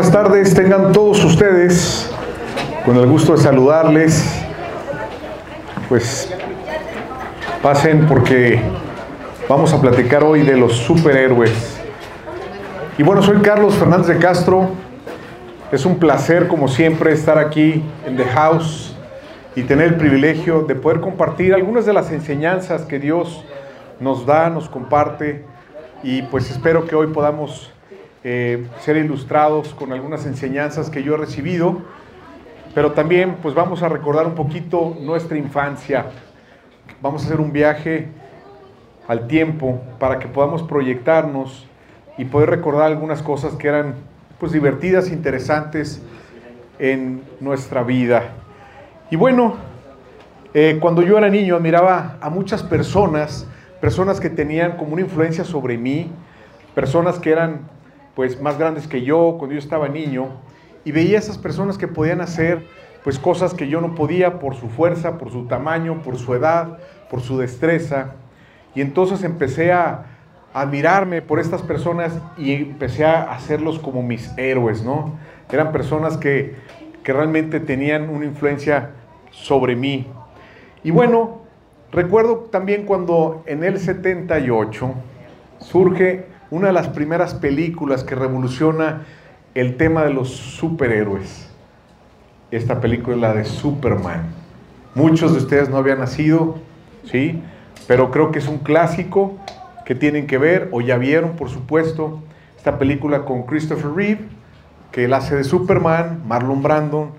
buenas tardes, tengan todos ustedes, con el gusto de saludarles, pues pasen porque vamos a platicar hoy de los superhéroes. Y bueno, soy Carlos Fernández de Castro, es un placer como siempre estar aquí en The House y tener el privilegio de poder compartir algunas de las enseñanzas que Dios nos da, nos comparte. Y pues espero que hoy podamos eh, ser ilustrados con algunas enseñanzas que yo he recibido, pero también pues vamos a recordar un poquito nuestra infancia. Vamos a hacer un viaje al tiempo para que podamos proyectarnos y poder recordar algunas cosas que eran pues divertidas, interesantes en nuestra vida. Y bueno, eh, cuando yo era niño admiraba a muchas personas, personas que tenían como una influencia sobre mí, personas que eran pues más grandes que yo cuando yo estaba niño y veía a esas personas que podían hacer pues cosas que yo no podía por su fuerza, por su tamaño, por su edad, por su destreza. Y entonces empecé a admirarme por estas personas y empecé a hacerlos como mis héroes, ¿no? Eran personas que, que realmente tenían una influencia sobre mí. Y bueno, recuerdo también cuando en el 78 surge una de las primeras películas que revoluciona el tema de los superhéroes. Esta película es la de Superman. Muchos de ustedes no habían nacido, ¿sí? Pero creo que es un clásico que tienen que ver, o ya vieron, por supuesto, esta película con Christopher Reeve, que él hace de Superman, Marlon Brandon,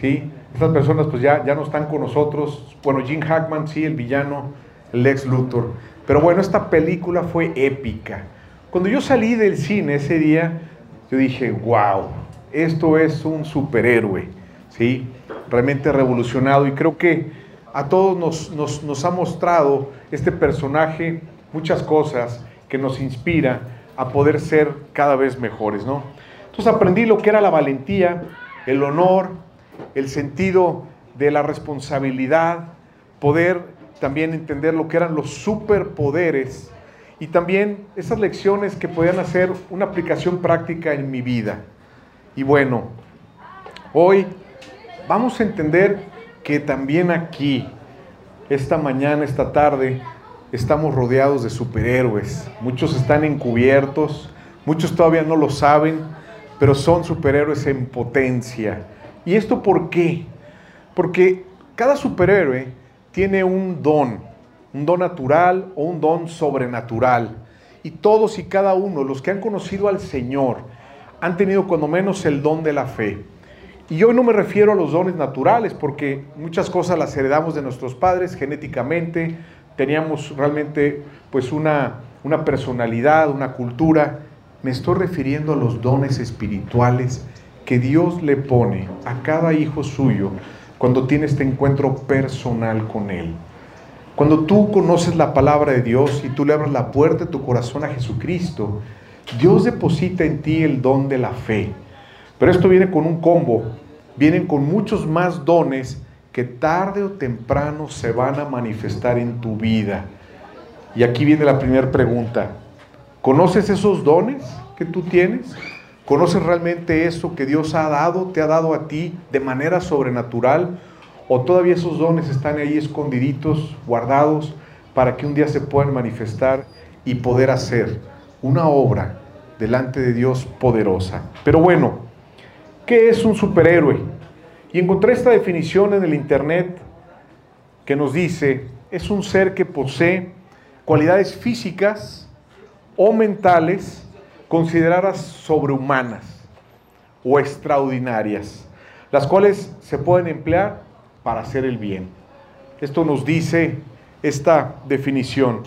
¿sí? Estas personas pues ya, ya no están con nosotros. Bueno, Jim Hackman, sí, el villano, el ex Luthor. Pero bueno, esta película fue épica. Cuando yo salí del cine ese día, yo dije, wow, esto es un superhéroe, ¿sí? Realmente revolucionado y creo que a todos nos, nos, ha mostrado este personaje muchas cosas que nos inspira a poder ser cada vez mejores, ¿no? Entonces aprendí lo que era la valentía, el honor, el sentido de la responsabilidad, poder también entender lo que eran los superpoderes y también esas lecciones que podían hacer una aplicación práctica en mi vida. Y bueno, hoy vamos a entender que también aquí, esta mañana, esta tarde, estamos rodeados de superhéroes. Muchos están encubiertos, muchos todavía no lo saben, pero son superhéroes en potencia. ¿Y esto por qué? Porque cada superhéroe tiene un don, un don natural o un don sobrenatural. Y todos y cada uno, los que han conocido al Señor, han tenido cuando menos el don de la fe. Y hoy no me refiero a los dones naturales, porque muchas cosas las heredamos de nuestros padres genéticamente, teníamos realmente pues una, una personalidad, una cultura. Me estoy refiriendo a los dones espirituales que Dios le pone a cada hijo suyo cuando tiene este encuentro personal con Él. Cuando tú conoces la palabra de Dios y tú le abres la puerta de tu corazón a Jesucristo, Dios deposita en ti el don de la fe. Pero esto viene con un combo, vienen con muchos más dones que tarde o temprano se van a manifestar en tu vida. Y aquí viene la primera pregunta. ¿Conoces esos dones que tú tienes? ¿Conoces realmente eso que Dios ha dado, te ha dado a ti de manera sobrenatural? ¿O todavía esos dones están ahí escondiditos, guardados, para que un día se puedan manifestar y poder hacer una obra delante de Dios poderosa? Pero bueno, ¿qué es un superhéroe? Y encontré esta definición en el Internet que nos dice, es un ser que posee cualidades físicas o mentales consideradas sobrehumanas o extraordinarias, las cuales se pueden emplear para hacer el bien. Esto nos dice esta definición.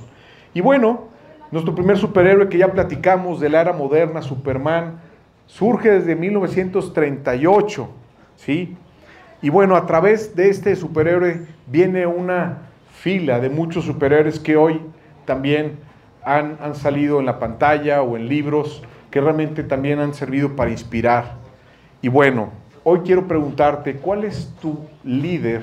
Y bueno, nuestro primer superhéroe que ya platicamos de la era moderna, Superman, surge desde 1938, ¿sí? Y bueno, a través de este superhéroe viene una fila de muchos superhéroes que hoy también han, han salido en la pantalla o en libros que realmente también han servido para inspirar. Y bueno, Hoy quiero preguntarte, ¿cuál es tu líder?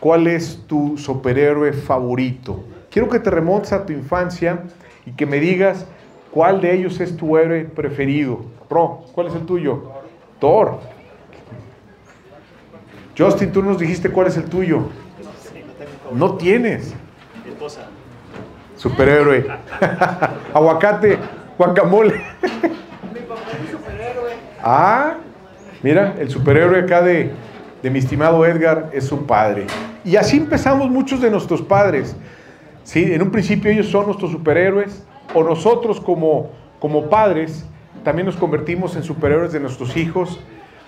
¿Cuál es tu superhéroe favorito? Quiero que te remontes a tu infancia y que me digas cuál de ellos es tu héroe preferido. Pro, ¿cuál es el tuyo? Thor. Justin, tú nos dijiste cuál es el tuyo. No tienes. Superhéroe. Aguacate, guacamole. ah, mira, el superhéroe acá de, de mi estimado Edgar es su padre. Y así empezamos muchos de nuestros padres. ¿sí? En un principio ellos son nuestros superhéroes, o nosotros como, como padres también nos convertimos en superhéroes de nuestros hijos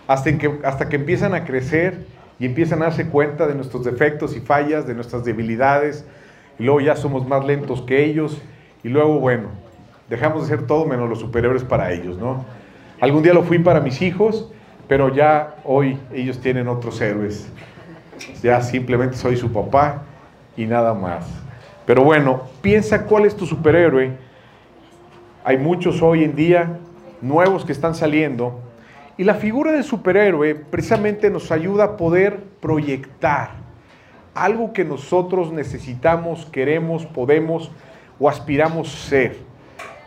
hasta que, hasta que empiezan a crecer y empiezan a darse cuenta de nuestros defectos y fallas, de nuestras debilidades, y luego ya somos más lentos que ellos, y luego, bueno, dejamos de ser todo menos los superhéroes para ellos, ¿no? Algún día lo fui para mis hijos, pero ya hoy ellos tienen otros héroes. Ya simplemente soy su papá y nada más. Pero bueno, piensa cuál es tu superhéroe. Hay muchos hoy en día nuevos que están saliendo. Y la figura del superhéroe precisamente nos ayuda a poder proyectar algo que nosotros necesitamos, queremos, podemos o aspiramos ser.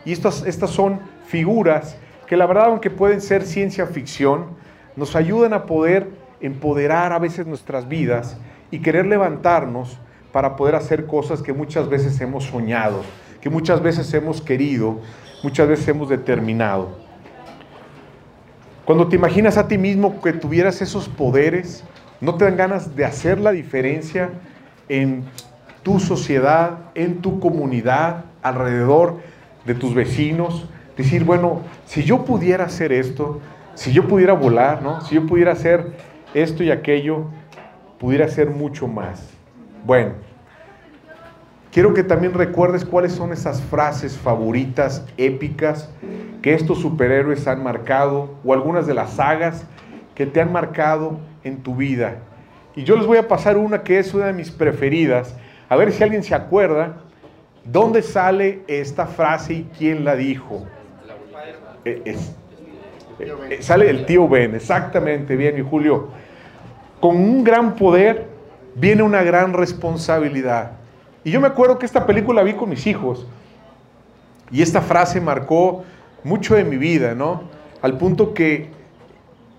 Y estas, estas son figuras que la verdad, aunque pueden ser ciencia ficción, nos ayudan a poder empoderar a veces nuestras vidas y querer levantarnos para poder hacer cosas que muchas veces hemos soñado, que muchas veces hemos querido, muchas veces hemos determinado. Cuando te imaginas a ti mismo que tuvieras esos poderes, ¿no te dan ganas de hacer la diferencia en tu sociedad, en tu comunidad, alrededor de tus vecinos? Decir, bueno, si yo pudiera hacer esto, si yo pudiera volar, ¿no? Si yo pudiera hacer esto y aquello, pudiera hacer mucho más. Bueno, quiero que también recuerdes cuáles son esas frases favoritas, épicas, que estos superhéroes han marcado, o algunas de las sagas que te han marcado en tu vida. Y yo les voy a pasar una que es una de mis preferidas, a ver si alguien se acuerda, ¿dónde sale esta frase y quién la dijo? Eh, eh, sale el tío Ben, exactamente, bien, y Julio. Con un gran poder viene una gran responsabilidad. Y yo me acuerdo que esta película vi con mis hijos y esta frase marcó mucho de mi vida, ¿no? Al punto que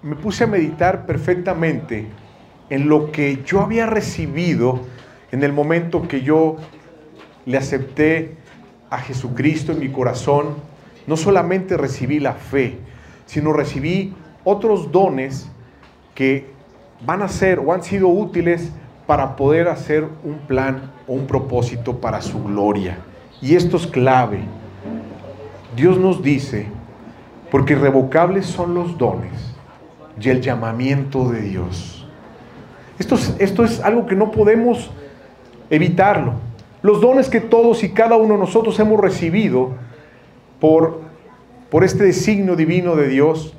me puse a meditar perfectamente en lo que yo había recibido en el momento que yo le acepté a Jesucristo en mi corazón. No solamente recibí la fe, sino recibí otros dones que van a ser o han sido útiles para poder hacer un plan o un propósito para su gloria. Y esto es clave. Dios nos dice, porque irrevocables son los dones y el llamamiento de Dios. Esto es, esto es algo que no podemos evitarlo. Los dones que todos y cada uno de nosotros hemos recibido por, por este designio divino de Dios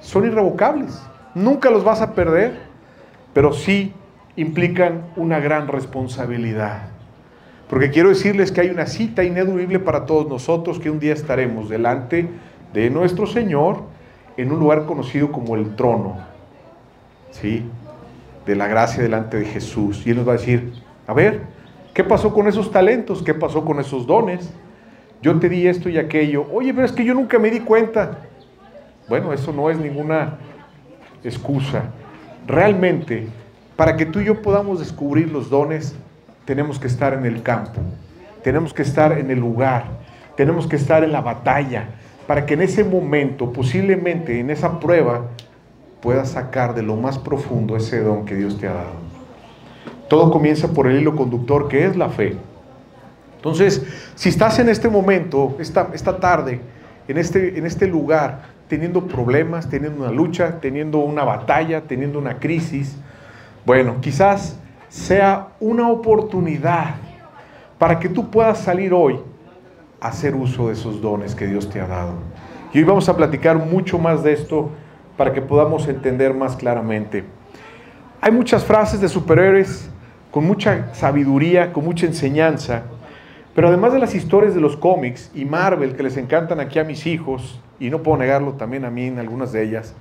son irrevocables. Nunca los vas a perder pero sí implican una gran responsabilidad. Porque quiero decirles que hay una cita ineludible para todos nosotros que un día estaremos delante de nuestro Señor en un lugar conocido como el trono, ¿sí? De la gracia delante de Jesús. Y Él nos va a decir, a ver, ¿qué pasó con esos talentos? ¿Qué pasó con esos dones? Yo te di esto y aquello. Oye, pero es que yo nunca me di cuenta. Bueno, eso no es ninguna excusa realmente, para que tú y yo podamos descubrir los dones, tenemos que estar en el campo, tenemos que estar en el lugar, tenemos que estar en la batalla, para que en ese momento, posiblemente en esa prueba, puedas sacar de lo más profundo ese don que Dios te ha dado. Todo comienza por el hilo conductor que es la fe. Entonces, si estás en este momento, esta, esta tarde, en este, en este lugar, teniendo problemas, teniendo una lucha, teniendo una batalla, teniendo una crisis, bueno, quizás sea una oportunidad para que tú puedas salir hoy a hacer uso de esos dones que Dios te ha dado. Y hoy vamos a platicar mucho más de esto para que podamos entender más claramente. Hay muchas frases de superhéroes con mucha sabiduría, con mucha enseñanza, pero además de las historias de los cómics y Marvel que les encantan aquí a mis hijos, y no puedo negarlo también a mí en algunas de ellas,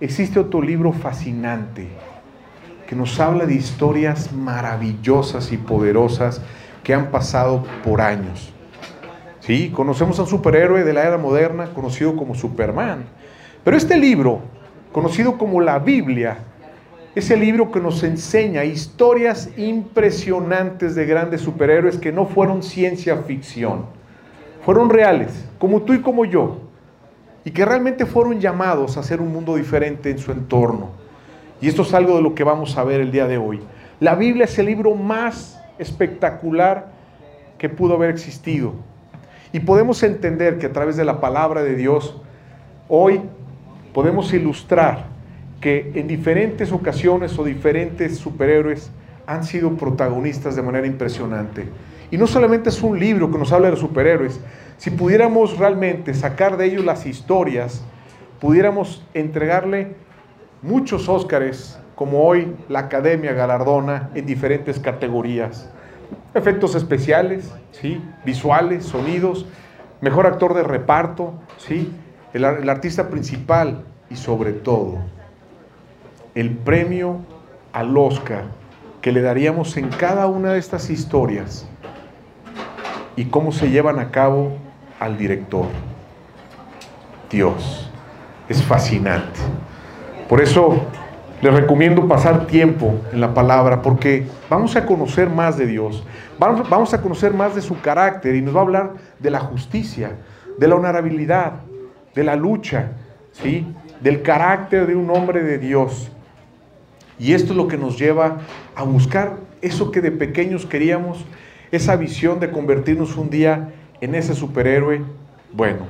existe otro libro fascinante que nos habla de historias maravillosas y poderosas que han pasado por años. Sí, conocemos a un superhéroe de la era moderna conocido como Superman, pero este libro conocido como la Biblia, es el libro que nos enseña historias impresionantes de grandes superhéroes que no fueron ciencia ficción, fueron reales, como tú y como yo, y que realmente fueron llamados a hacer un mundo diferente en su entorno. Y esto es algo de lo que vamos a ver el día de hoy. La Biblia es el libro más espectacular que pudo haber existido. Y podemos entender que a través de la palabra de Dios, hoy podemos ilustrar que en diferentes ocasiones o diferentes superhéroes han sido protagonistas de manera impresionante. Y no solamente es un libro que nos habla de superhéroes, si pudiéramos realmente sacar de ellos las historias, pudiéramos entregarle muchos Óscares, como hoy la Academia galardona en diferentes categorías. Efectos especiales, ¿sí? visuales, sonidos, mejor actor de reparto, ¿sí? el, el artista principal y sobre todo el premio al Oscar que le daríamos en cada una de estas historias y cómo se llevan a cabo al director. Dios, es fascinante. Por eso les recomiendo pasar tiempo en la palabra porque vamos a conocer más de Dios, vamos, a conocer más de su carácter y nos va a hablar de la justicia, de la honorabilidad, de la lucha, ¿sí? del carácter de un hombre de Dios. Y esto es lo que nos lleva a buscar eso que de pequeños queríamos, esa visión de convertirnos un día en ese superhéroe. Bueno,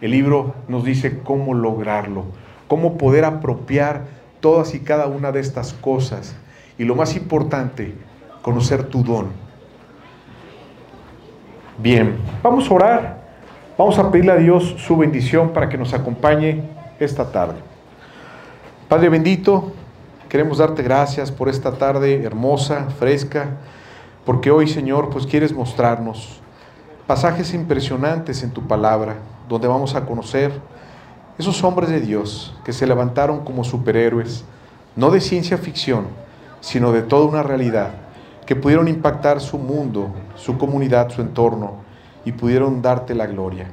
el libro nos dice cómo lograrlo, cómo poder apropiar todas y cada una de estas cosas. Y lo más importante, conocer tu don. Bien, vamos a orar, vamos a pedirle a Dios su bendición para que nos acompañe esta tarde. Padre bendito, Queremos darte gracias por esta tarde hermosa, fresca, porque hoy, Señor, pues quieres mostrarnos pasajes impresionantes en tu palabra, donde vamos a conocer esos hombres de Dios que se levantaron como superhéroes, no de ciencia ficción, sino de toda una realidad, que pudieron impactar su mundo, su comunidad, su entorno, y pudieron darte la gloria.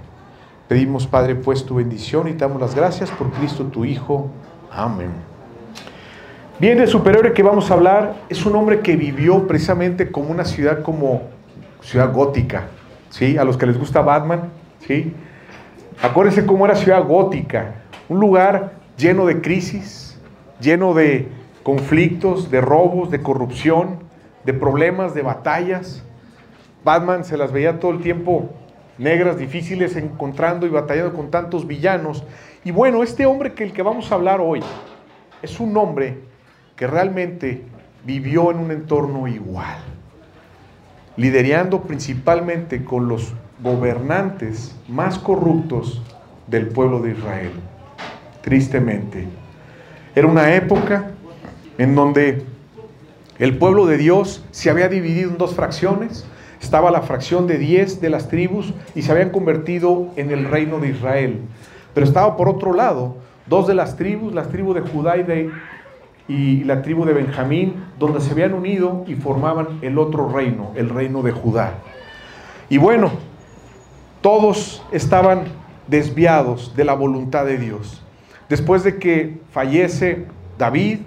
Pedimos, Padre, pues tu bendición y damos las gracias por Cristo tu Hijo. Amén. Bien, el superhéroe que vamos a hablar es un hombre que vivió precisamente como una ciudad como ciudad gótica, ¿sí? A los que les gusta Batman, ¿sí? Acuérdense cómo era ciudad gótica, un lugar lleno de crisis, lleno de conflictos, de robos, de corrupción, de problemas, de batallas. Batman se las veía todo el tiempo negras, difíciles, encontrando y batallando con tantos villanos. Y bueno, este hombre que el que vamos a hablar hoy es un hombre que realmente vivió en un entorno igual, liderando principalmente con los gobernantes más corruptos del pueblo de Israel, tristemente. Era una época en donde el pueblo de Dios se había dividido en dos fracciones, estaba la fracción de diez de las tribus y se habían convertido en el reino de Israel. Pero estaba por otro lado dos de las tribus, las tribus de Judá y de y la tribu de Benjamín, donde se habían unido y formaban el otro reino, el reino de Judá. Y bueno, todos estaban desviados de la voluntad de Dios. Después de que fallece David,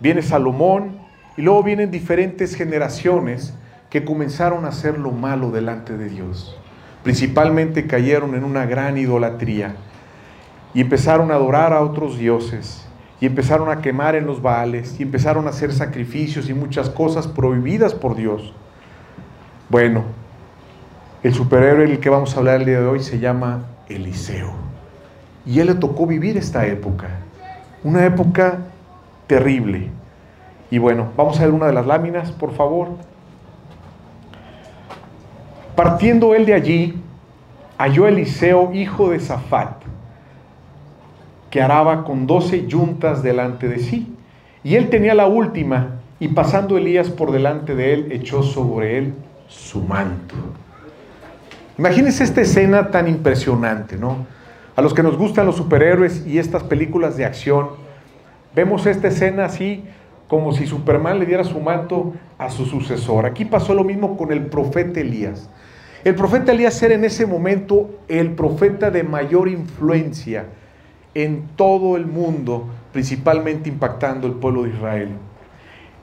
viene Salomón y luego vienen diferentes generaciones que comenzaron a hacer lo malo delante de Dios. Principalmente cayeron en una gran idolatría y empezaron a adorar a otros dioses y empezaron a quemar en los baales y empezaron a hacer sacrificios y muchas cosas prohibidas por Dios. Bueno, el superhéroe del que vamos a hablar el día de hoy se llama Eliseo. Y él le tocó vivir esta época, una época terrible. Y bueno, vamos a ver una de las láminas, por favor. Partiendo él de allí, halló Eliseo, hijo de Zafat, que araba con doce yuntas delante de sí. Y él tenía la última, y pasando Elías por delante de él, echó sobre él su manto. Imagínense esta escena tan impresionante, ¿no? A los que nos gustan los superhéroes y estas películas de acción, vemos esta escena así como si Superman le diera su manto a su sucesor. Aquí pasó lo mismo con el profeta Elías. El profeta Elías era en ese momento el profeta de mayor influencia en todo el mundo, principalmente impactando el pueblo de Israel.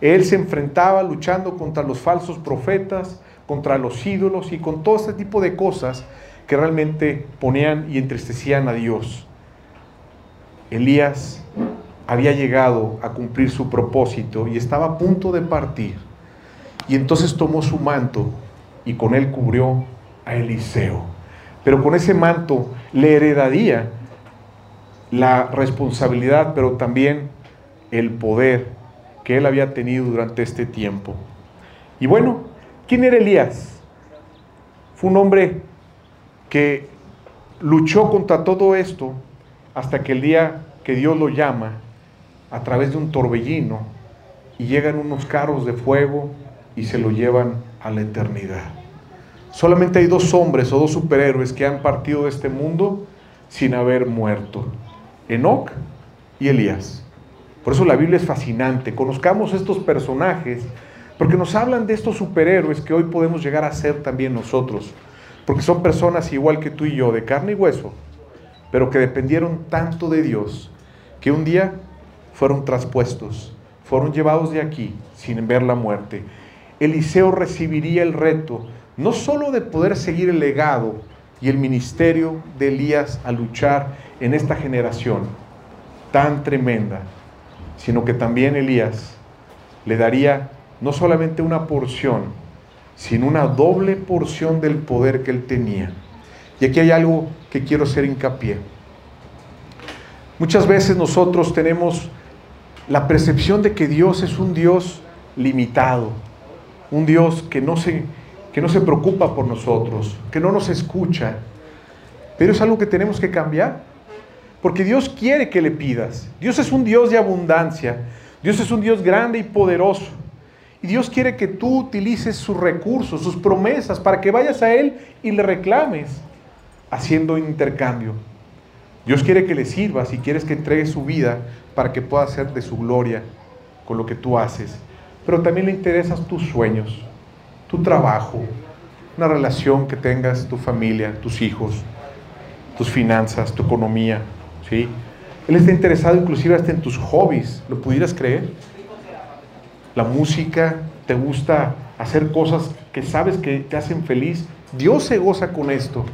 Él se enfrentaba luchando contra los falsos profetas, contra los ídolos y con todo este tipo de cosas que realmente ponían y entristecían a Dios. Elías había llegado a cumplir su propósito y estaba a punto de partir. Y entonces tomó su manto y con él cubrió a Eliseo. Pero con ese manto le heredaría la responsabilidad, pero también el poder que él había tenido durante este tiempo. Y bueno, ¿quién era Elías? Fue un hombre que luchó contra todo esto hasta que el día que Dios lo llama a través de un torbellino y llegan unos carros de fuego y se lo llevan a la eternidad. Solamente hay dos hombres o dos superhéroes que han partido de este mundo sin haber muerto. Enoch y Elías. Por eso la Biblia es fascinante. Conozcamos estos personajes porque nos hablan de estos superhéroes que hoy podemos llegar a ser también nosotros. Porque son personas igual que tú y yo, de carne y hueso, pero que dependieron tanto de Dios que un día fueron traspuestos, fueron llevados de aquí sin ver la muerte. Eliseo recibiría el reto no solo de poder seguir el legado y el ministerio de Elías a luchar en esta generación tan tremenda, sino que también Elías le daría no solamente una porción, sino una doble porción del poder que él tenía. Y aquí hay algo que quiero hacer hincapié. Muchas veces nosotros tenemos la percepción de que Dios es un Dios limitado, un Dios que no se, que no se preocupa por nosotros, que no nos escucha. Pero es algo que tenemos que cambiar. Porque Dios quiere que le pidas. Dios es un Dios de abundancia. Dios es un Dios grande y poderoso. Y Dios quiere que tú utilices sus recursos, sus promesas, para que vayas a Él y le reclames, haciendo intercambio. Dios quiere que le sirvas y quieres que entregue su vida para que pueda hacer de su gloria con lo que tú haces. Pero también le interesan tus sueños, tu trabajo, una relación que tengas, tu familia, tus hijos, tus finanzas, tu economía. ¿Sí? Él está interesado inclusive hasta en tus hobbies, ¿lo pudieras creer? La música, te gusta hacer cosas que sabes que te hacen feliz. Dios se goza con esto.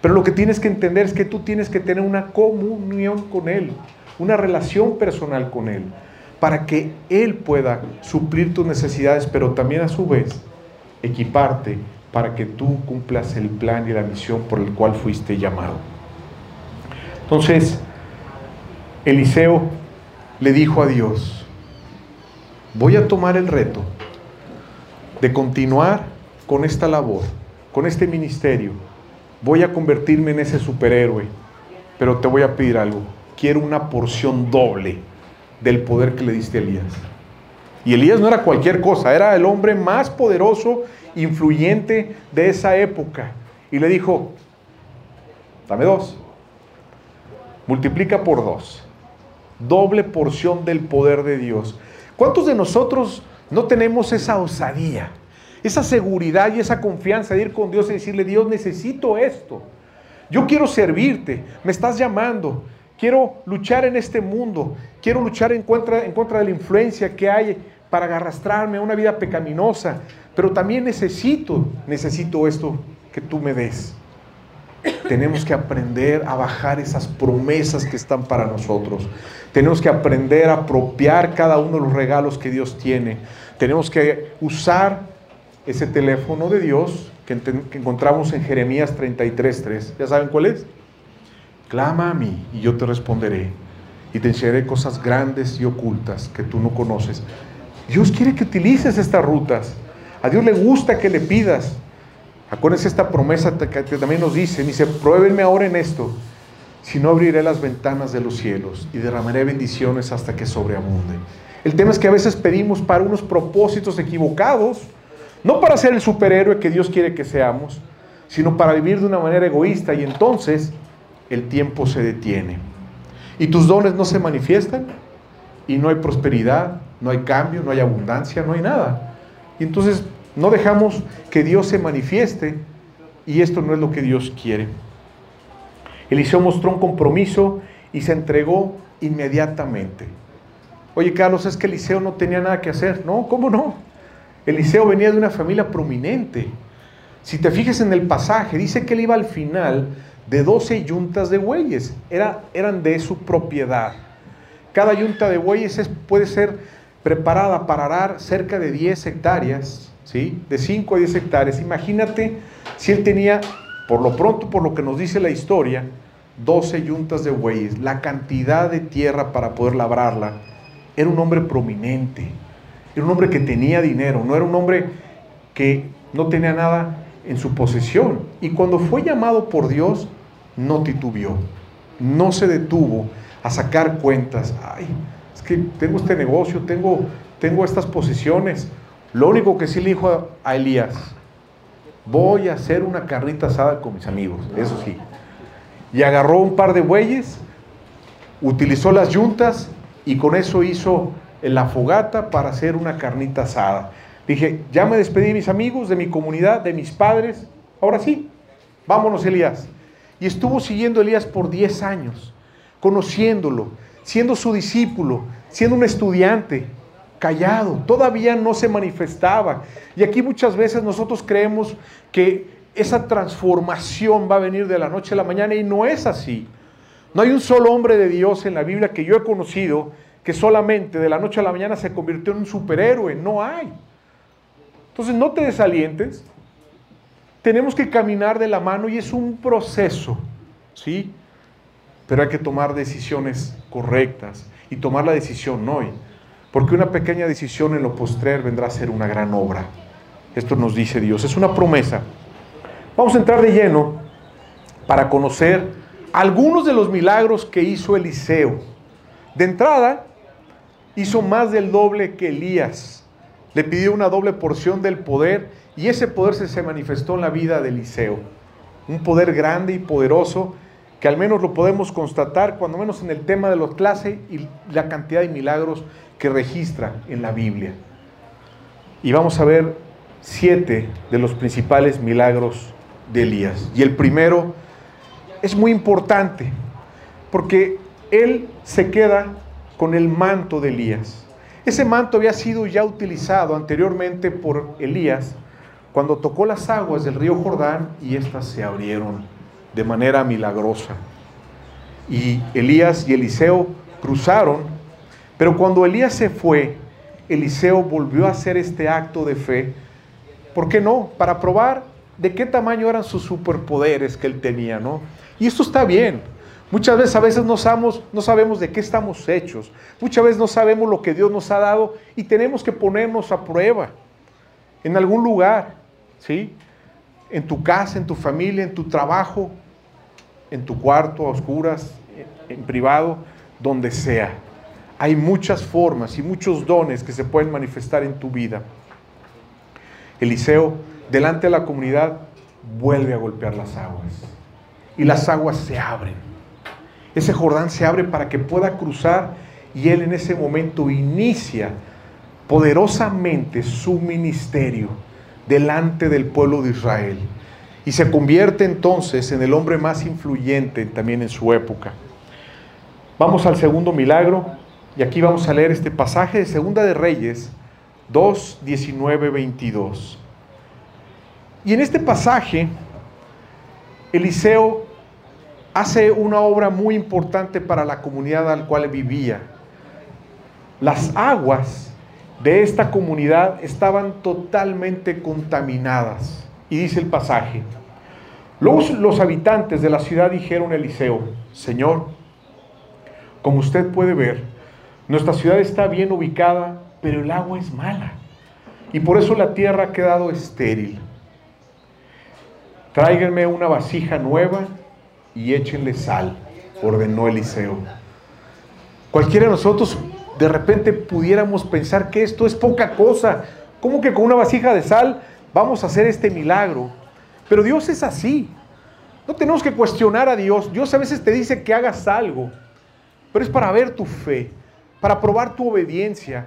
Pero lo que tienes que entender es que tú tienes que tener una comunión con Él, una relación personal con Él, para que Él pueda suplir tus necesidades, pero también a su vez equiparte para que tú cumplas el plan y la misión por el cual fuiste llamado. Entonces, Eliseo le dijo a Dios, voy a tomar el reto de continuar con esta labor, con este ministerio. Voy a convertirme en ese superhéroe, pero te voy a pedir algo. Quiero una porción doble del poder que le diste a Elías. Y Elías no era cualquier cosa, era el hombre más poderoso, influyente de esa época. Y le dijo, dame dos multiplica por dos. Doble porción del poder de Dios. ¿Cuántos de nosotros no tenemos esa osadía, esa seguridad y esa confianza de ir con Dios y decirle, Dios, necesito esto? Yo quiero servirte, me estás llamando, quiero luchar en este mundo, quiero luchar en contra, en contra de la influencia que hay para arrastrarme a una vida pecaminosa, pero también necesito, necesito esto que tú me des. Tenemos que aprender a bajar esas promesas que están para nosotros. Tenemos que aprender a apropiar cada uno de los regalos que Dios tiene. Tenemos que usar ese teléfono de Dios que, encontramos en Jeremías 33.3. ¿Ya saben cuál es? Clama a mí y yo te responderé y te enseñaré cosas grandes y ocultas que tú no conoces. Dios quiere que utilices estas rutas. A Dios le gusta que le pidas. Acuérdense esta promesa que también nos dice, dice, pruébenme ahora en esto, si no abriré las ventanas de los cielos y derramaré bendiciones hasta que sobreabunde. El tema es que a veces pedimos para unos propósitos equivocados, no para ser el superhéroe que Dios quiere que seamos, sino para vivir de una manera egoísta y entonces el tiempo se detiene. Y tus dones no se manifiestan y no hay prosperidad, no hay cambio, no hay abundancia, no hay nada. Y entonces no dejamos que Dios se manifieste y esto no es lo que Dios quiere. Eliseo mostró un compromiso y se entregó inmediatamente. Oye, Carlos, es que Eliseo no tenía nada que hacer. No, ¿cómo no? Eliseo venía de una familia prominente. Si te fijas en el pasaje, dice que él iba al final de 12 yuntas de bueyes. Era, eran de su propiedad. Cada yunta de bueyes puede ser preparada para arar cerca de 10 hectáreas, ¿sí? De 5 a 10 hectáreas. Imagínate si él tenía, por lo pronto, por lo que nos dice la historia, 12 yuntas de bueyes, la cantidad de tierra para poder labrarla. Era un hombre prominente, era un hombre que tenía dinero, no era un hombre que no tenía nada en su posesión. Y cuando fue llamado por Dios, no titubeó, no se detuvo a sacar cuentas. Ay, es que tengo este negocio, tengo, tengo estas posiciones. Lo único que sí le dijo a Elías, voy a hacer una carnita asada con mis amigos, eso sí. Y agarró un par de bueyes, utilizó las yuntas y con eso hizo la fogata para hacer una carnita asada. Dije, ya me despedí de mis amigos, de mi comunidad, de mis padres. Ahora sí, vámonos Elías. Y estuvo siguiendo a Elías por 10 años, conociéndolo, siendo su discípulo, siendo un estudiante, callado, todavía no se manifestaba. Y aquí muchas veces nosotros creemos que esa transformación va a venir de la noche a la mañana y no es así. No hay un solo hombre de Dios en la Biblia que yo he conocido que solamente de la noche a la mañana se convirtió en un superhéroe. No hay. Entonces no te desalientes. Tenemos que caminar de la mano y es un proceso, ¿sí? Pero hay que tomar decisiones correctas y tomar la decisión hoy. Porque una pequeña decisión en lo postrer vendrá a ser una gran obra. Esto nos dice Dios, es una promesa. Vamos a entrar de lleno para conocer algunos de los milagros que hizo Eliseo. De entrada, hizo más del doble que Elías le pidió una doble porción del poder y ese poder se, manifestó en la vida de Eliseo. Un poder grande y poderoso que al menos lo podemos constatar cuando menos en el tema de los clases y la cantidad de milagros que registra en la Biblia. Y vamos a ver siete de los principales milagros de Elías. Y el primero es muy importante porque él se queda con el manto de Elías. Ese manto había sido ya utilizado anteriormente por Elías cuando tocó las aguas del río Jordán y éstas se abrieron de manera milagrosa. Y Elías y Eliseo cruzaron, pero cuando Elías se fue, Eliseo volvió a hacer este acto de fe. ¿Por qué no? Para probar de qué tamaño eran sus superpoderes que él tenía, ¿no? Y esto está bien. Muchas veces a veces no sabemos, no sabemos de qué estamos hechos. Muchas veces no sabemos lo que Dios nos ha dado y tenemos que ponernos a prueba en algún lugar, ¿sí? En tu casa, en tu familia, en tu trabajo, en tu cuarto, a oscuras, en privado, donde sea. Hay muchas formas y muchos dones que se pueden manifestar en tu vida. Eliseo, delante de la comunidad, vuelve a golpear las aguas. Y las aguas se abren ese Jordán se abre para que pueda cruzar y él en ese momento inicia poderosamente su ministerio delante del pueblo de Israel. Y se convierte entonces en el hombre más influyente también en su época. Vamos al segundo milagro y aquí vamos a leer este pasaje de Segunda de Reyes 2, 19, 22. Y en este pasaje, Eliseo hace una obra muy importante para la comunidad al cual vivía. Las aguas de esta comunidad estaban totalmente contaminadas. Y dice el pasaje, los, los habitantes de la ciudad dijeron a Eliseo, Señor, como usted puede ver, nuestra ciudad está bien ubicada, pero el agua es mala. Y por eso la tierra ha quedado estéril. Tráiganme una vasija nueva y échenle sal, ordenó Eliseo. Cualquiera de nosotros de repente pudiéramos pensar que esto es poca cosa. ¿Cómo que con una vasija de sal vamos a hacer este milagro? Pero Dios es así. No tenemos que cuestionar a Dios. Dios a veces te dice que hagas algo, pero es para ver tu fe, para probar tu obediencia,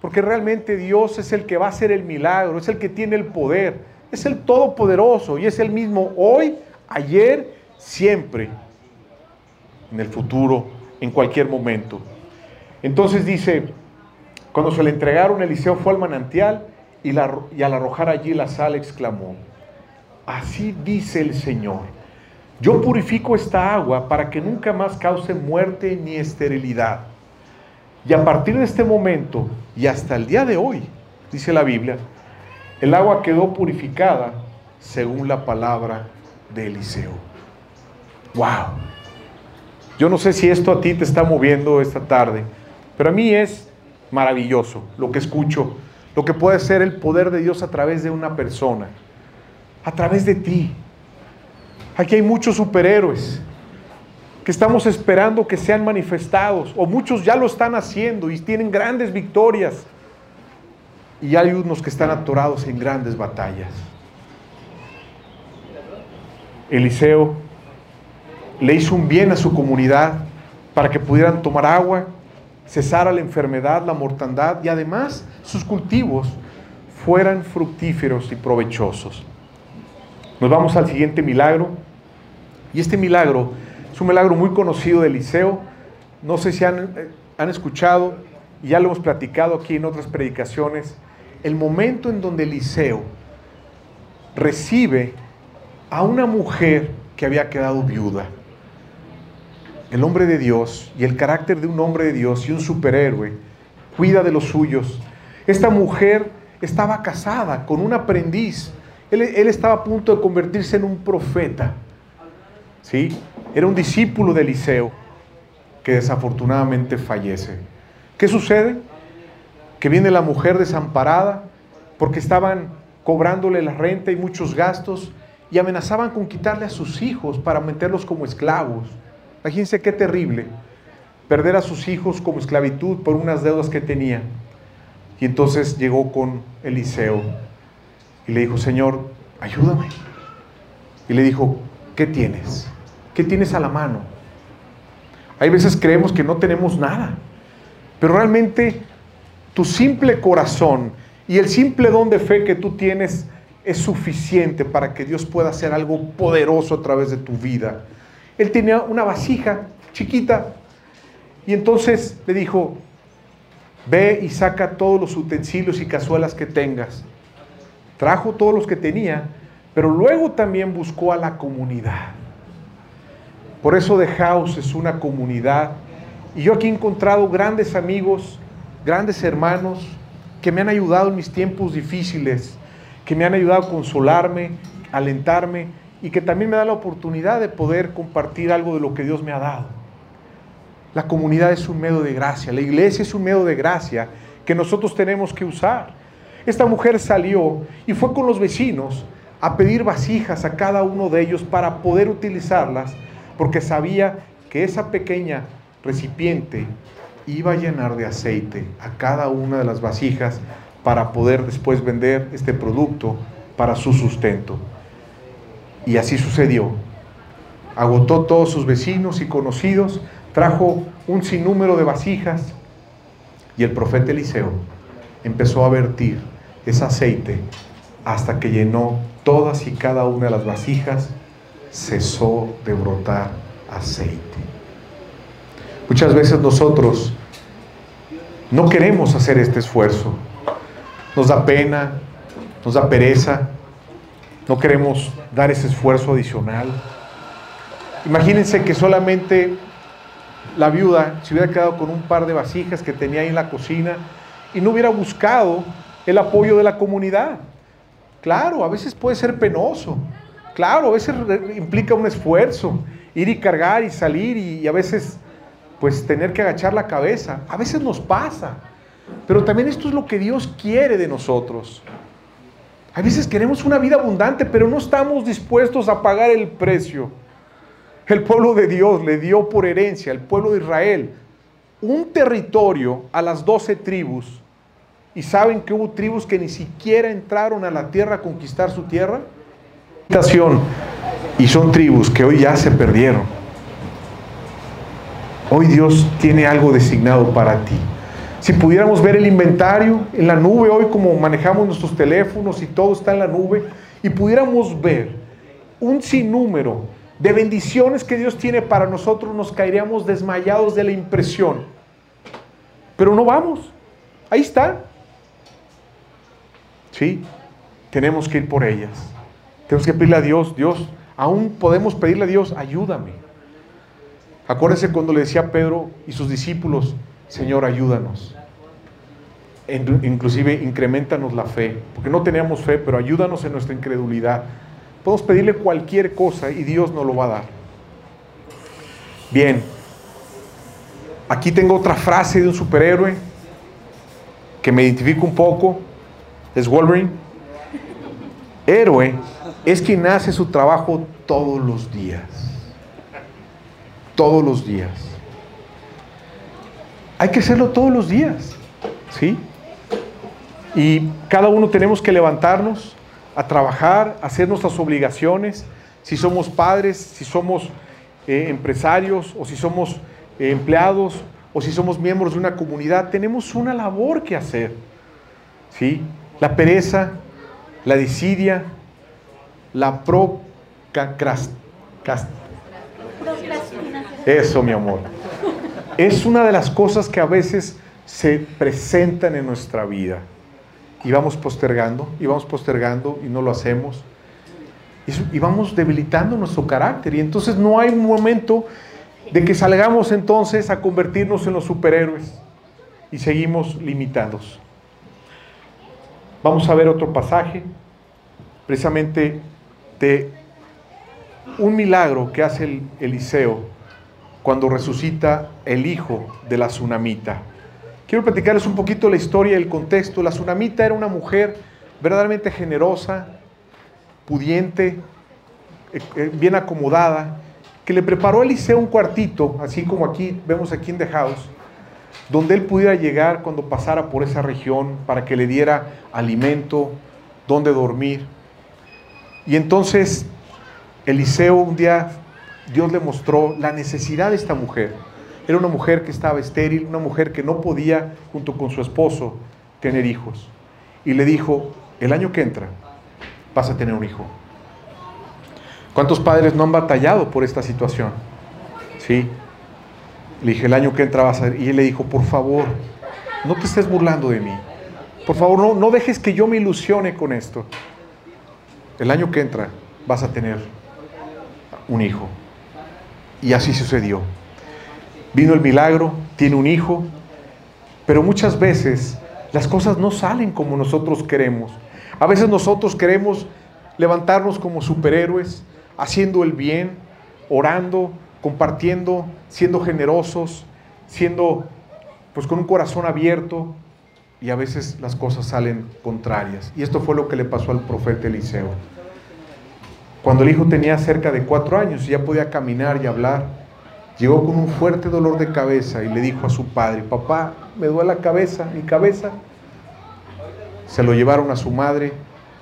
porque realmente Dios es el que va a hacer el milagro, es el que tiene el poder, es el todopoderoso y es el mismo hoy, ayer siempre en el futuro en cualquier momento. Entonces dice, cuando se le entregaron, Eliseo fue al manantial y, y al arrojar allí la sal exclamó, así dice el Señor, yo purifico esta agua para que nunca más cause muerte ni esterilidad. Y a partir de este momento y hasta el día de hoy, dice la Biblia, el agua quedó purificada según la palabra de Eliseo. ¡Wow! Yo no sé si esto a ti te está moviendo esta tarde, pero a mí es maravilloso lo que escucho, lo que puede ser el poder de Dios a través de una persona, a través de ti. Aquí hay muchos superhéroes que estamos esperando que sean manifestados, o muchos ya lo están haciendo y tienen grandes victorias, y hay unos que están atorados en grandes batallas. Eliseo le hizo un bien a su comunidad para que pudieran tomar agua, cesara la enfermedad, la mortandad y además sus cultivos fueran fructíferos y provechosos. Nos vamos al siguiente milagro. Y este milagro es un milagro muy conocido de Eliseo. No sé si han, eh, han escuchado, y ya lo hemos platicado aquí en otras predicaciones, el momento en donde Eliseo recibe a una mujer que había quedado viuda. El hombre de Dios y el carácter de un hombre de Dios y un superhéroe cuida de los suyos. Esta mujer estaba casada con un aprendiz. Él, estaba a punto de convertirse en un profeta. ¿Sí? Era un discípulo de Eliseo que desafortunadamente fallece. ¿Qué sucede? Que viene la mujer desamparada porque estaban cobrándole la renta y muchos gastos y amenazaban con quitarle a sus hijos para meterlos como esclavos. Imagínense qué terrible perder a sus hijos como esclavitud por unas deudas que tenía. Y entonces llegó con Eliseo y le dijo, Señor, ayúdame. Y le dijo, ¿qué tienes? ¿Qué tienes a la mano? Hay veces creemos que no tenemos nada, pero realmente tu simple corazón y el simple don de fe que tú tienes es suficiente para que Dios pueda hacer algo poderoso a través de tu vida. Él tenía una vasija chiquita y entonces le dijo, ve y saca todos los utensilios y cazuelas que tengas. Trajo todos los que tenía, pero luego también buscó a la comunidad. Por eso The House es una comunidad. Y yo aquí he encontrado grandes amigos, grandes hermanos que me han ayudado en mis tiempos difíciles que me han ayudado a consolarme, alentarme y que también me da la oportunidad de poder compartir algo de lo que Dios me ha dado. La comunidad es un medio de gracia, la iglesia es un medio de gracia que nosotros tenemos que usar. Esta mujer salió y fue con los vecinos a pedir vasijas a cada uno de ellos para poder utilizarlas, porque sabía que esa pequeña recipiente iba a llenar de aceite a cada una de las vasijas para poder después vender este producto para su sustento. Y así sucedió. Agotó todos sus vecinos y conocidos, trajo un sinnúmero de vasijas y el profeta Eliseo empezó a vertir ese aceite hasta que llenó todas y cada una de las vasijas, cesó de brotar aceite. Muchas veces nosotros no queremos hacer este esfuerzo nos da pena, nos da pereza, no queremos dar ese esfuerzo adicional. Imagínense que solamente la viuda se hubiera quedado con un par de vasijas que tenía ahí en la cocina y no hubiera buscado el apoyo de la comunidad. Claro, a veces puede ser penoso. Claro, a veces implica un esfuerzo, ir y cargar y salir y, y a veces pues tener que agachar la cabeza. A veces nos pasa. Pero también esto es lo que Dios quiere de nosotros. A veces queremos una vida abundante, pero no estamos dispuestos a pagar el precio. El pueblo de Dios le dio por herencia, el pueblo de Israel, un territorio a las doce tribus. ¿Y saben que hubo tribus que ni siquiera entraron a la tierra a conquistar su tierra? Y son tribus que hoy ya se perdieron. Hoy Dios tiene algo designado para ti. Si pudiéramos ver el inventario en la nube, hoy como manejamos nuestros teléfonos y todo está en la nube, y pudiéramos ver un sinnúmero de bendiciones que Dios tiene para nosotros, nos caeríamos desmayados de la impresión. Pero no vamos. Ahí está. Sí, tenemos que ir por ellas. Tenemos que pedirle a Dios, Dios, aún podemos pedirle a Dios, ayúdame. Acuérdense cuando le decía a Pedro y sus discípulos, Señor, ayúdanos. Inclusive incrementanos la fe, porque no teníamos fe, pero ayúdanos en nuestra incredulidad. Podemos pedirle cualquier cosa y Dios nos lo va a dar. Bien, aquí tengo otra frase de un superhéroe que me identifica un poco. Es Wolverine. Héroe es quien hace su trabajo todos los días. Todos los días. Hay que hacerlo todos los días. ¿Sí? Y cada uno tenemos que levantarnos a trabajar, a hacer nuestras obligaciones. Si somos padres, si somos eh, empresarios o si somos eh, empleados o si somos miembros de una comunidad, tenemos una labor que hacer. ¿Sí? La pereza, la desidia, la procrastinación. Eso, mi amor. Es una de las cosas que a veces se presentan en nuestra vida. Y vamos postergando, y vamos postergando, y no lo hacemos. Y vamos debilitando nuestro carácter. Y entonces no hay un momento de que salgamos entonces a convertirnos en los superhéroes. Y seguimos limitados. Vamos a ver otro pasaje, precisamente de un milagro que hace el Eliseo cuando resucita el hijo de la tsunamita. Quiero platicarles un poquito la historia y el contexto. La tsunamita era una mujer verdaderamente generosa, pudiente, eh, eh, bien acomodada, que le preparó a Eliseo un cuartito, así como aquí vemos aquí en The House, donde él pudiera llegar cuando pasara por esa región para que le diera alimento, donde dormir. Y entonces Eliseo un día, Dios le mostró la necesidad de esta mujer. Era una mujer que estaba estéril, una mujer que no podía, junto con su esposo, tener hijos. Y le dijo, el año que entra vas a tener un hijo. ¿Cuántos padres no han batallado por esta situación? Sí, le dije, el año que entra vas a... Y él le dijo, por favor, no te estés burlando de mí. Por favor, no, no dejes que yo me ilusione con esto. El año que entra vas a tener un hijo. Y así sucedió. Vino el milagro, tiene un hijo, pero muchas veces las cosas no salen como nosotros queremos. A veces nosotros queremos levantarnos como superhéroes, haciendo el bien, orando, compartiendo, siendo generosos, siendo pues con un corazón abierto y a veces las cosas salen contrarias. Y esto fue lo que le pasó al profeta Eliseo. Cuando el hijo tenía cerca de cuatro años y ya podía caminar y hablar, llegó con un fuerte dolor de cabeza y le dijo a su padre, papá, me duele la cabeza, mi cabeza. Se lo llevaron a su madre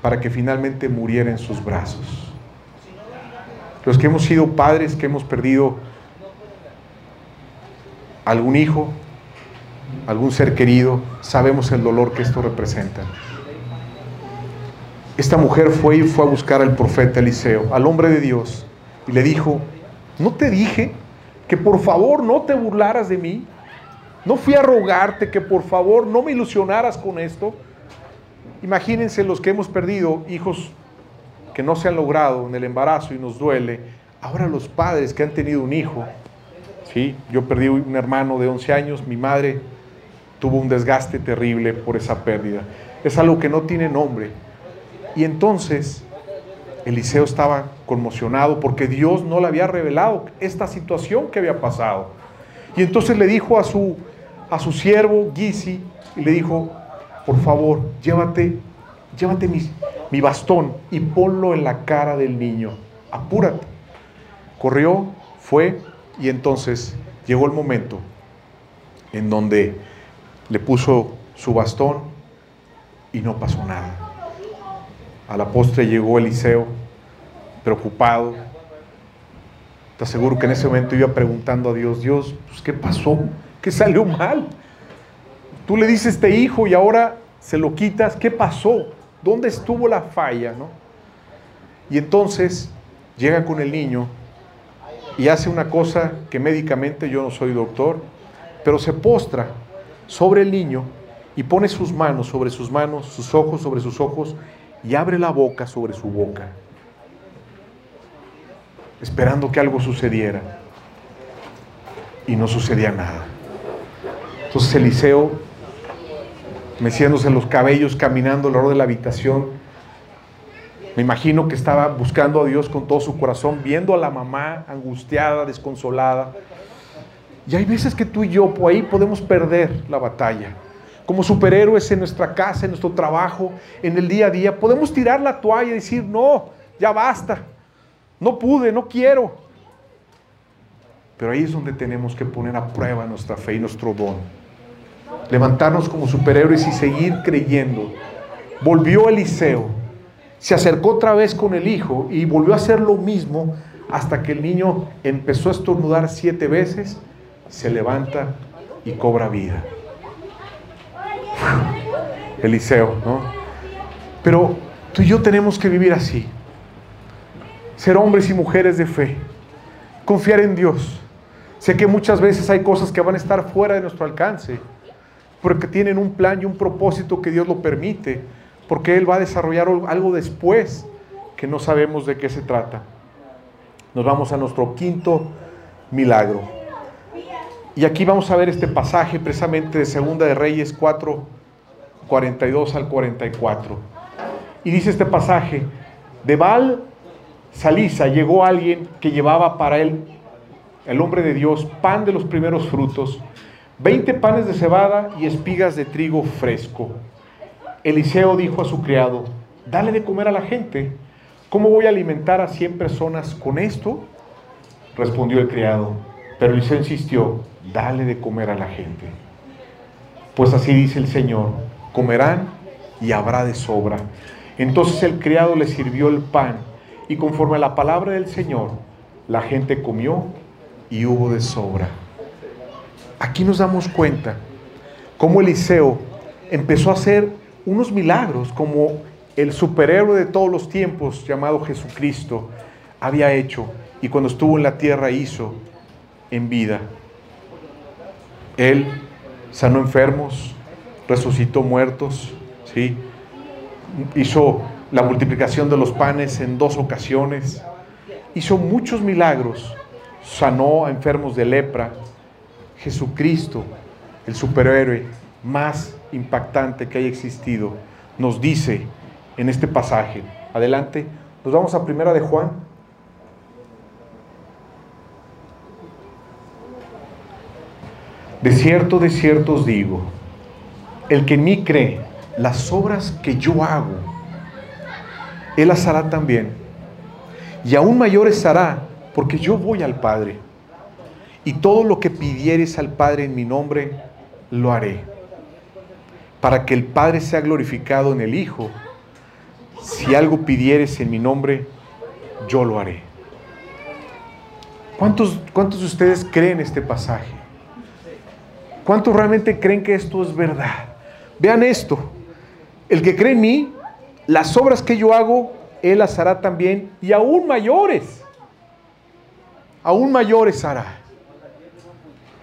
para que finalmente muriera en sus brazos. Los que hemos sido padres, que hemos perdido algún hijo, algún ser querido, sabemos el dolor que esto representa. Esta mujer fue y fue a buscar al profeta Eliseo, al hombre de Dios, y le dijo, ¿no te dije que por favor no te burlaras de mí? ¿No fui a rogarte que por favor no me ilusionaras con esto? Imagínense los que hemos perdido hijos que no se han logrado en el embarazo y nos duele, ahora los padres que han tenido un hijo, ¿sí? yo perdí un hermano de 11 años, mi madre tuvo un desgaste terrible por esa pérdida. Es algo que no tiene nombre. Y entonces Eliseo estaba conmocionado porque Dios no le había revelado esta situación que había pasado. Y entonces le dijo a su, a su siervo Gisi, y le dijo, por favor, llévate, llévate mis, mi bastón y ponlo en la cara del niño. Apúrate. Corrió, fue y entonces llegó el momento en donde le puso su bastón y no pasó nada. A la postre llegó Eliseo, preocupado. Te aseguro que en ese momento iba preguntando a Dios, Dios, pues, ¿qué pasó? ¿Qué salió mal? Tú le dices este hijo y ahora se lo quitas, ¿qué pasó? ¿Dónde estuvo la falla? ¿no? Y entonces llega con el niño y hace una cosa que médicamente yo no soy doctor, pero se postra sobre el niño y pone sus manos sobre sus manos, sus ojos sobre sus ojos y abre la boca sobre su boca, esperando que algo sucediera. Y no sucedía nada. Entonces Eliseo, meciéndose los cabellos, caminando alrededor de la habitación, me imagino que estaba buscando a Dios con todo su corazón, viendo a la mamá angustiada, desconsolada. Y hay veces que tú y yo por ahí podemos perder la batalla. Como superhéroes en nuestra casa, en nuestro trabajo, en el día a día, podemos tirar la toalla y decir, no, ya basta, no pude, no quiero. Pero ahí es donde tenemos que poner a prueba nuestra fe y nuestro don. Levantarnos como superhéroes y seguir creyendo. Volvió Eliseo se acercó otra vez con el hijo y volvió a hacer lo mismo hasta que el niño empezó a estornudar siete veces, se levanta y cobra vida. Eliseo, ¿no? Pero tú y yo tenemos que vivir así. Ser hombres y mujeres de fe. Confiar en Dios. Sé que muchas veces hay cosas que van a estar fuera de nuestro alcance, porque tienen un plan y un propósito que Dios lo permite porque Él va a desarrollar algo después que no sabemos de qué se trata. Nos vamos a nuestro quinto milagro. Y aquí vamos a ver este pasaje precisamente de Segunda de Reyes 4, 42 al 44. Y dice este pasaje, de Baal Salisa llegó alguien que llevaba para él, el hombre de Dios, pan de los primeros frutos, 20 panes de cebada y espigas de trigo fresco. Eliseo dijo a su criado, dale de comer a la gente. ¿Cómo voy a alimentar a 100 personas con esto? Respondió el criado. Pero Eliseo insistió, dale de comer a la gente. Pues así dice el Señor, comerán y habrá de sobra. Entonces el criado le sirvió el pan y conforme a la palabra del Señor, la gente comió y hubo de sobra. Aquí nos damos cuenta cómo Eliseo empezó a hacer unos milagros como el superhéroe de todos los tiempos llamado Jesucristo había hecho y cuando estuvo en la tierra hizo en vida. Él sanó enfermos, resucitó muertos, ¿sí? hizo la multiplicación de los panes en dos ocasiones, hizo muchos milagros, sanó a enfermos de lepra. Jesucristo, el superhéroe más impactante que haya existido, nos dice en este pasaje. Adelante, nos vamos a primera de Juan. De cierto, de cierto os digo, el que en mí cree, las obras que yo hago, él las hará también. Y aún mayores hará, porque yo voy al Padre. Y todo lo que pidieres al Padre en mi nombre, lo haré para que el Padre sea glorificado en el Hijo. Si algo pidieres en mi nombre, yo lo haré. ¿Cuántos, ¿Cuántos de ustedes creen este pasaje? ¿Cuántos realmente creen que esto es verdad? Vean esto. El que cree en mí, las obras que yo hago, Él las hará también y aún mayores. Aún mayores hará.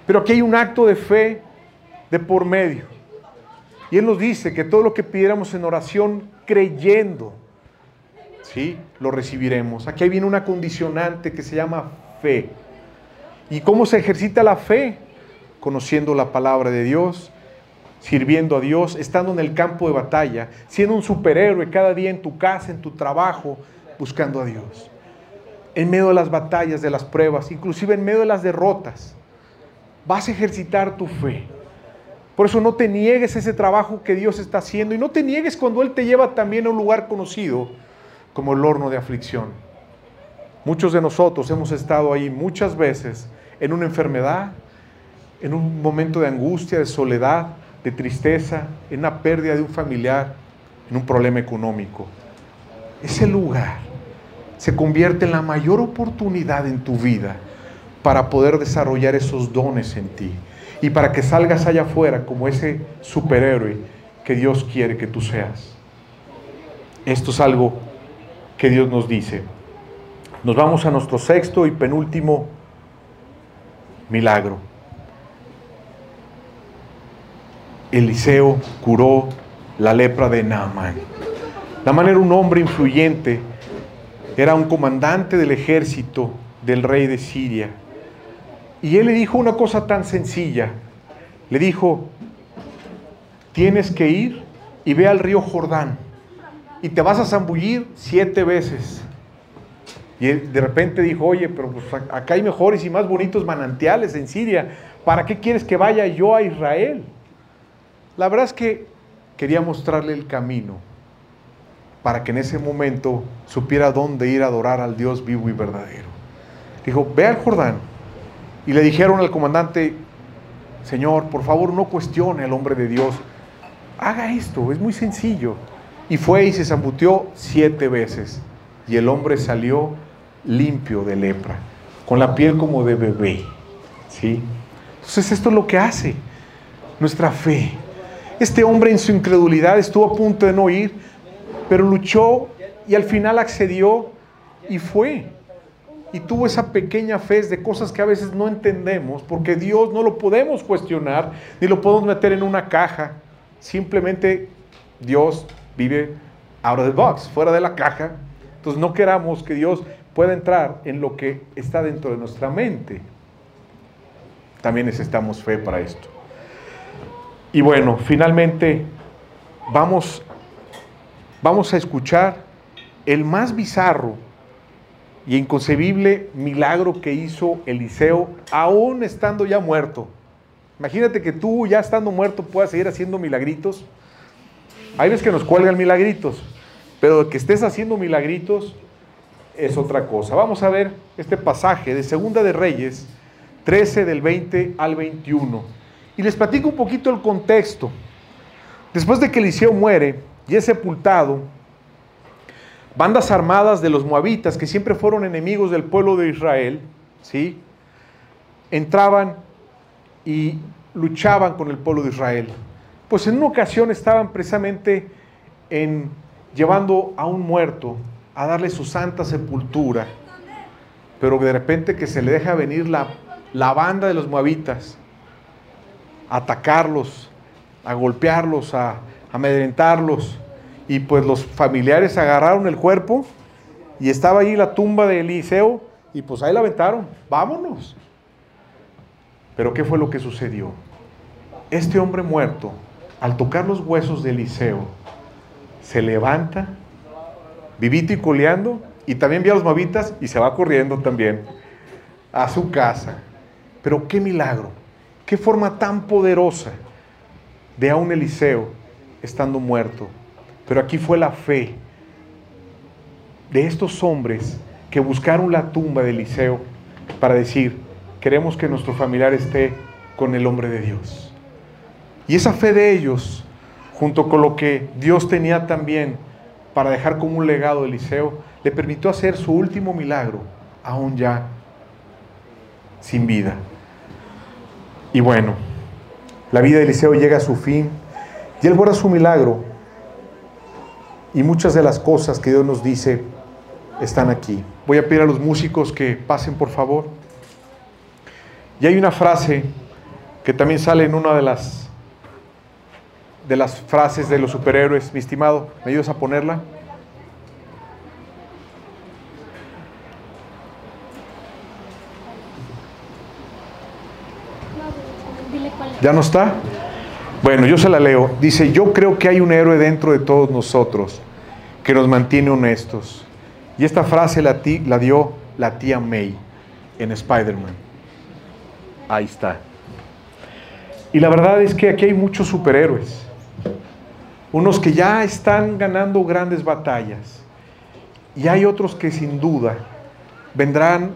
Pero aquí hay un acto de fe de por medio. Y Él nos dice que todo lo que pidiéramos en oración creyendo, ¿sí? Lo recibiremos. Aquí viene una condicionante que se llama fe. ¿Y cómo se ejercita la fe? Conociendo la palabra de Dios, sirviendo a Dios, estando en el campo de batalla, siendo un superhéroe cada día en tu casa, en tu trabajo, buscando a Dios. En medio de las batallas, de las pruebas, inclusive en medio de las derrotas, vas a ejercitar tu fe. Por eso no te niegues ese trabajo que Dios está haciendo y no te niegues cuando Él te lleva también a un lugar conocido como el horno de aflicción. Muchos de nosotros hemos estado ahí muchas veces en una enfermedad, en un momento de angustia, de soledad, de tristeza, en una pérdida de un familiar, en un problema económico. Ese lugar se convierte en la mayor oportunidad en tu vida para poder desarrollar esos dones en ti y para que salgas allá afuera como ese superhéroe que Dios quiere que tú seas. Esto es algo que Dios nos dice. Nos vamos a nuestro sexto y penúltimo milagro. Eliseo curó la lepra de Naamán. Naamán era un hombre influyente, era un comandante del ejército del rey de Siria. Y él le dijo una cosa tan sencilla. Le dijo, tienes que ir y ve al río Jordán y te vas a zambullir siete veces. Y de repente dijo, oye, pero pues acá hay mejores y más bonitos manantiales en Siria. ¿Para qué quieres que vaya yo a Israel? La verdad es que quería mostrarle el camino para que en ese momento supiera dónde ir a adorar al Dios vivo y verdadero. Dijo, ve al Jordán. Y le dijeron al comandante, Señor, por favor no cuestione al hombre de Dios. Haga esto, es muy sencillo. Y fue y se zambutió siete veces. Y el hombre salió limpio de lepra, con la piel como de bebé. ¿Sí? Entonces esto es lo que hace nuestra fe. Este hombre en su incredulidad estuvo a punto de no ir, pero luchó y al final accedió y fue. Y tuvo esa pequeña fe de cosas que a veces no entendemos, porque Dios no lo podemos cuestionar, ni lo podemos meter en una caja. Simplemente Dios vive out of the box, fuera de la caja. Entonces no queramos que Dios pueda entrar en lo que está dentro de nuestra mente. También necesitamos fe para esto. Y bueno, finalmente vamos, vamos a escuchar el más bizarro y inconcebible milagro que hizo Eliseo, aún estando ya muerto. Imagínate que tú ya estando muerto puedas seguir haciendo milagritos. Hay veces que nos cuelgan milagritos, pero que estés haciendo milagritos es otra cosa. Vamos a ver este pasaje de Segunda de Reyes, 13 del 20 al 21. Y les platico un poquito el contexto. Después de que Eliseo muere y es sepultado, bandas armadas de los moabitas, que siempre fueron enemigos del pueblo de Israel, ¿sí? entraban y luchaban con el pueblo de Israel pues en una ocasión estaban precisamente en, llevando a un muerto a darle su santa sepultura, pero de repente que se le deja venir la, la banda de los moabitas atacarlos, a golpearlos, a, amedrentarlos, y pues los familiares agarraron el cuerpo y estaba ahí la tumba de Eliseo y pues ahí la aventaron, vámonos. Pero ¿qué fue lo que sucedió? Este hombre muerto al tocar los huesos de Eliseo, se levanta, vivito y coleando, y también ve a los moabitas y se va corriendo también a su casa. Pero qué milagro, qué forma tan poderosa de a un Eliseo estando muerto. Pero aquí fue la fe de estos hombres que buscaron la tumba de Eliseo para decir, queremos que nuestro familiar esté con el hombre de Dios. Y esa fe de ellos, junto con lo que Dios tenía también para dejar como un legado de Eliseo, le permitió hacer su último milagro, aún ya sin vida. Y bueno, la vida de Eliseo llega a su fin y él guarda su milagro. Y muchas de las cosas que Dios nos dice están aquí. Voy a pedir a los músicos que pasen, por favor. Y hay una frase que también sale en una de las de las frases de los superhéroes, mi estimado. ¿Me ayudas a ponerla? ¿Ya no está? Bueno, yo se la leo. Dice, yo creo que hay un héroe dentro de todos nosotros que nos mantiene honestos. Y esta frase la, la dio la tía May en Spider-Man. Ahí está. Y la verdad es que aquí hay muchos superhéroes unos que ya están ganando grandes batallas y hay otros que sin duda vendrán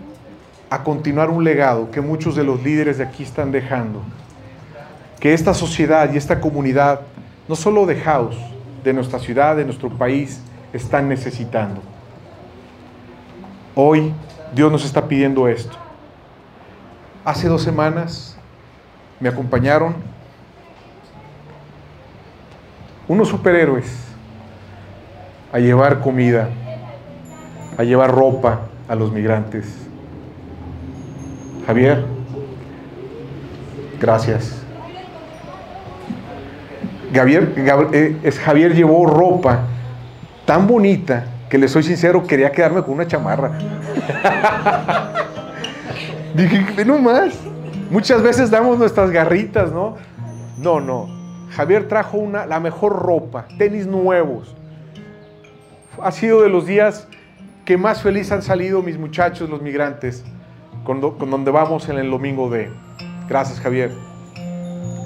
a continuar un legado que muchos de los líderes de aquí están dejando. Que esta sociedad y esta comunidad, no solo de House, de nuestra ciudad, de nuestro país, están necesitando. Hoy Dios nos está pidiendo esto. Hace dos semanas me acompañaron unos superhéroes a llevar comida, a llevar ropa a los migrantes. Javier, Gracias. Javier, eh, Javier llevó ropa tan bonita que le soy sincero, quería quedarme con una chamarra. Dije, no más. Muchas veces damos nuestras garritas, ¿no? No, no. Javier trajo una, la mejor ropa, tenis nuevos. Ha sido de los días que más feliz han salido mis muchachos, los migrantes, con, con donde vamos en el domingo de. Gracias, Javier.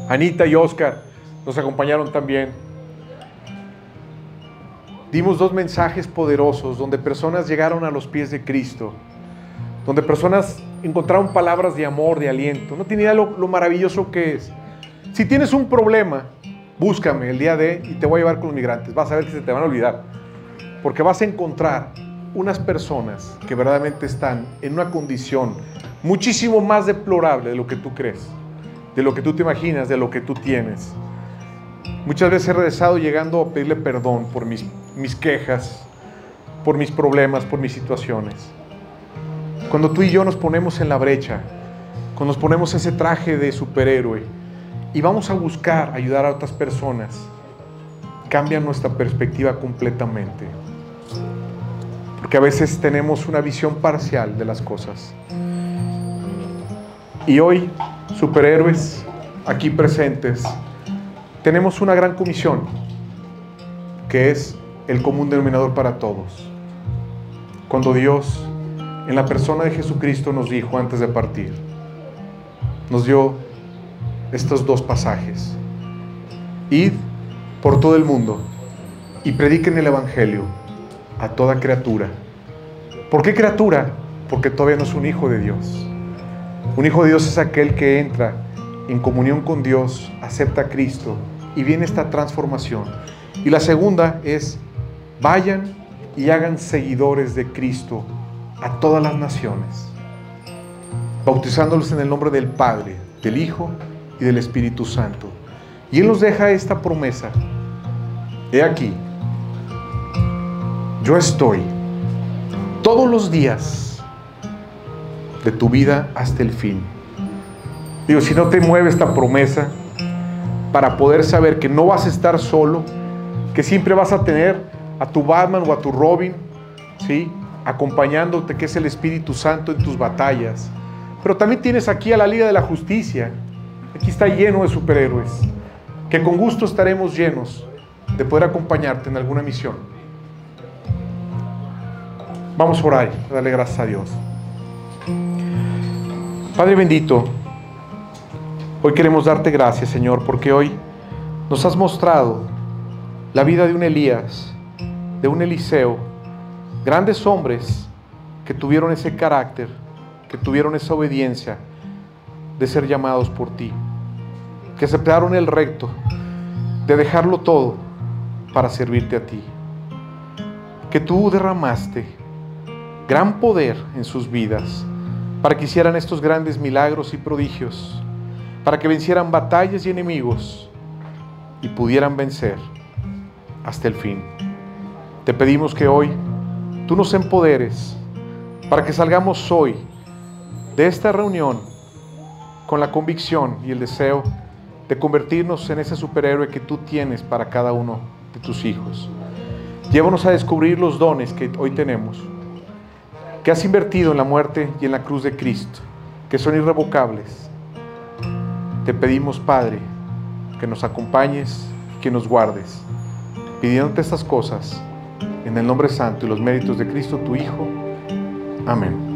Anita y Oscar nos acompañaron también. Dimos dos mensajes poderosos donde personas llegaron a los pies de Cristo, donde personas encontraron palabras de amor, de aliento. No tiene idea lo, lo maravilloso que es. Si tienes un problema, búscame el día de y te voy a llevar con los migrantes. Vas a ver que se te van a olvidar. Porque vas a encontrar unas personas que verdaderamente están en una condición muchísimo más deplorable de lo que tú crees, de lo que tú te imaginas, de lo que tú tienes. Muchas veces he regresado llegando a pedirle perdón por mis, mis quejas, por mis problemas, por mis situaciones. Cuando tú y yo nos ponemos en la brecha, cuando nos ponemos ese traje de superhéroe y vamos a buscar ayudar a otras personas, cambia nuestra perspectiva completamente. Porque a veces tenemos una visión parcial de las cosas. Y hoy, superhéroes aquí presentes, tenemos una gran comisión, que es el común denominador para todos. Cuando Dios, en la persona de Jesucristo, nos dijo antes de partir, nos dio estos dos pasajes. Id por todo el mundo y prediquen el Evangelio a toda criatura. ¿Por qué criatura? Porque todavía no es un hijo de Dios. Un hijo de Dios es aquel que entra en comunión con Dios, acepta a Cristo y viene esta transformación. Y la segunda es, vayan y hagan seguidores de Cristo a todas las naciones, bautizándolos en el nombre del Padre, del Hijo y del Espíritu Santo. Y Él nos deja esta promesa. He aquí, yo estoy todos los días de tu vida hasta el fin. Digo, si no te mueve esta promesa, para poder saber que no vas a estar solo, que siempre vas a tener a tu Batman o a tu Robin, ¿sí? acompañándote, que es el Espíritu Santo en tus batallas. Pero también tienes aquí a la Liga de la Justicia. Aquí está lleno de superhéroes, que con gusto estaremos llenos de poder acompañarte en alguna misión. Vamos por ahí, darle gracias a Dios. Padre bendito, Hoy queremos darte gracias, Señor, porque hoy nos has mostrado la vida de un Elías, de un Eliseo, grandes hombres que tuvieron ese carácter, que tuvieron esa obediencia de ser llamados por ti, que aceptaron el recto de dejarlo todo para servirte a ti, que tú derramaste gran poder en sus vidas para que hicieran estos grandes milagros y prodigios para que vencieran batallas y enemigos y pudieran vencer hasta el fin. Te pedimos que hoy tú nos empoderes para que salgamos hoy de esta reunión con la convicción y el deseo de convertirnos en ese superhéroe que tú tienes para cada uno de tus hijos. Llévanos a descubrir los dones que hoy tenemos, que has invertido en la muerte y en la cruz de Cristo, que son irrevocables te pedimos, Padre, que nos acompañes, que nos guardes, pidiéndote estas cosas en el nombre santo y los méritos de Cristo, tu Hijo. Amén.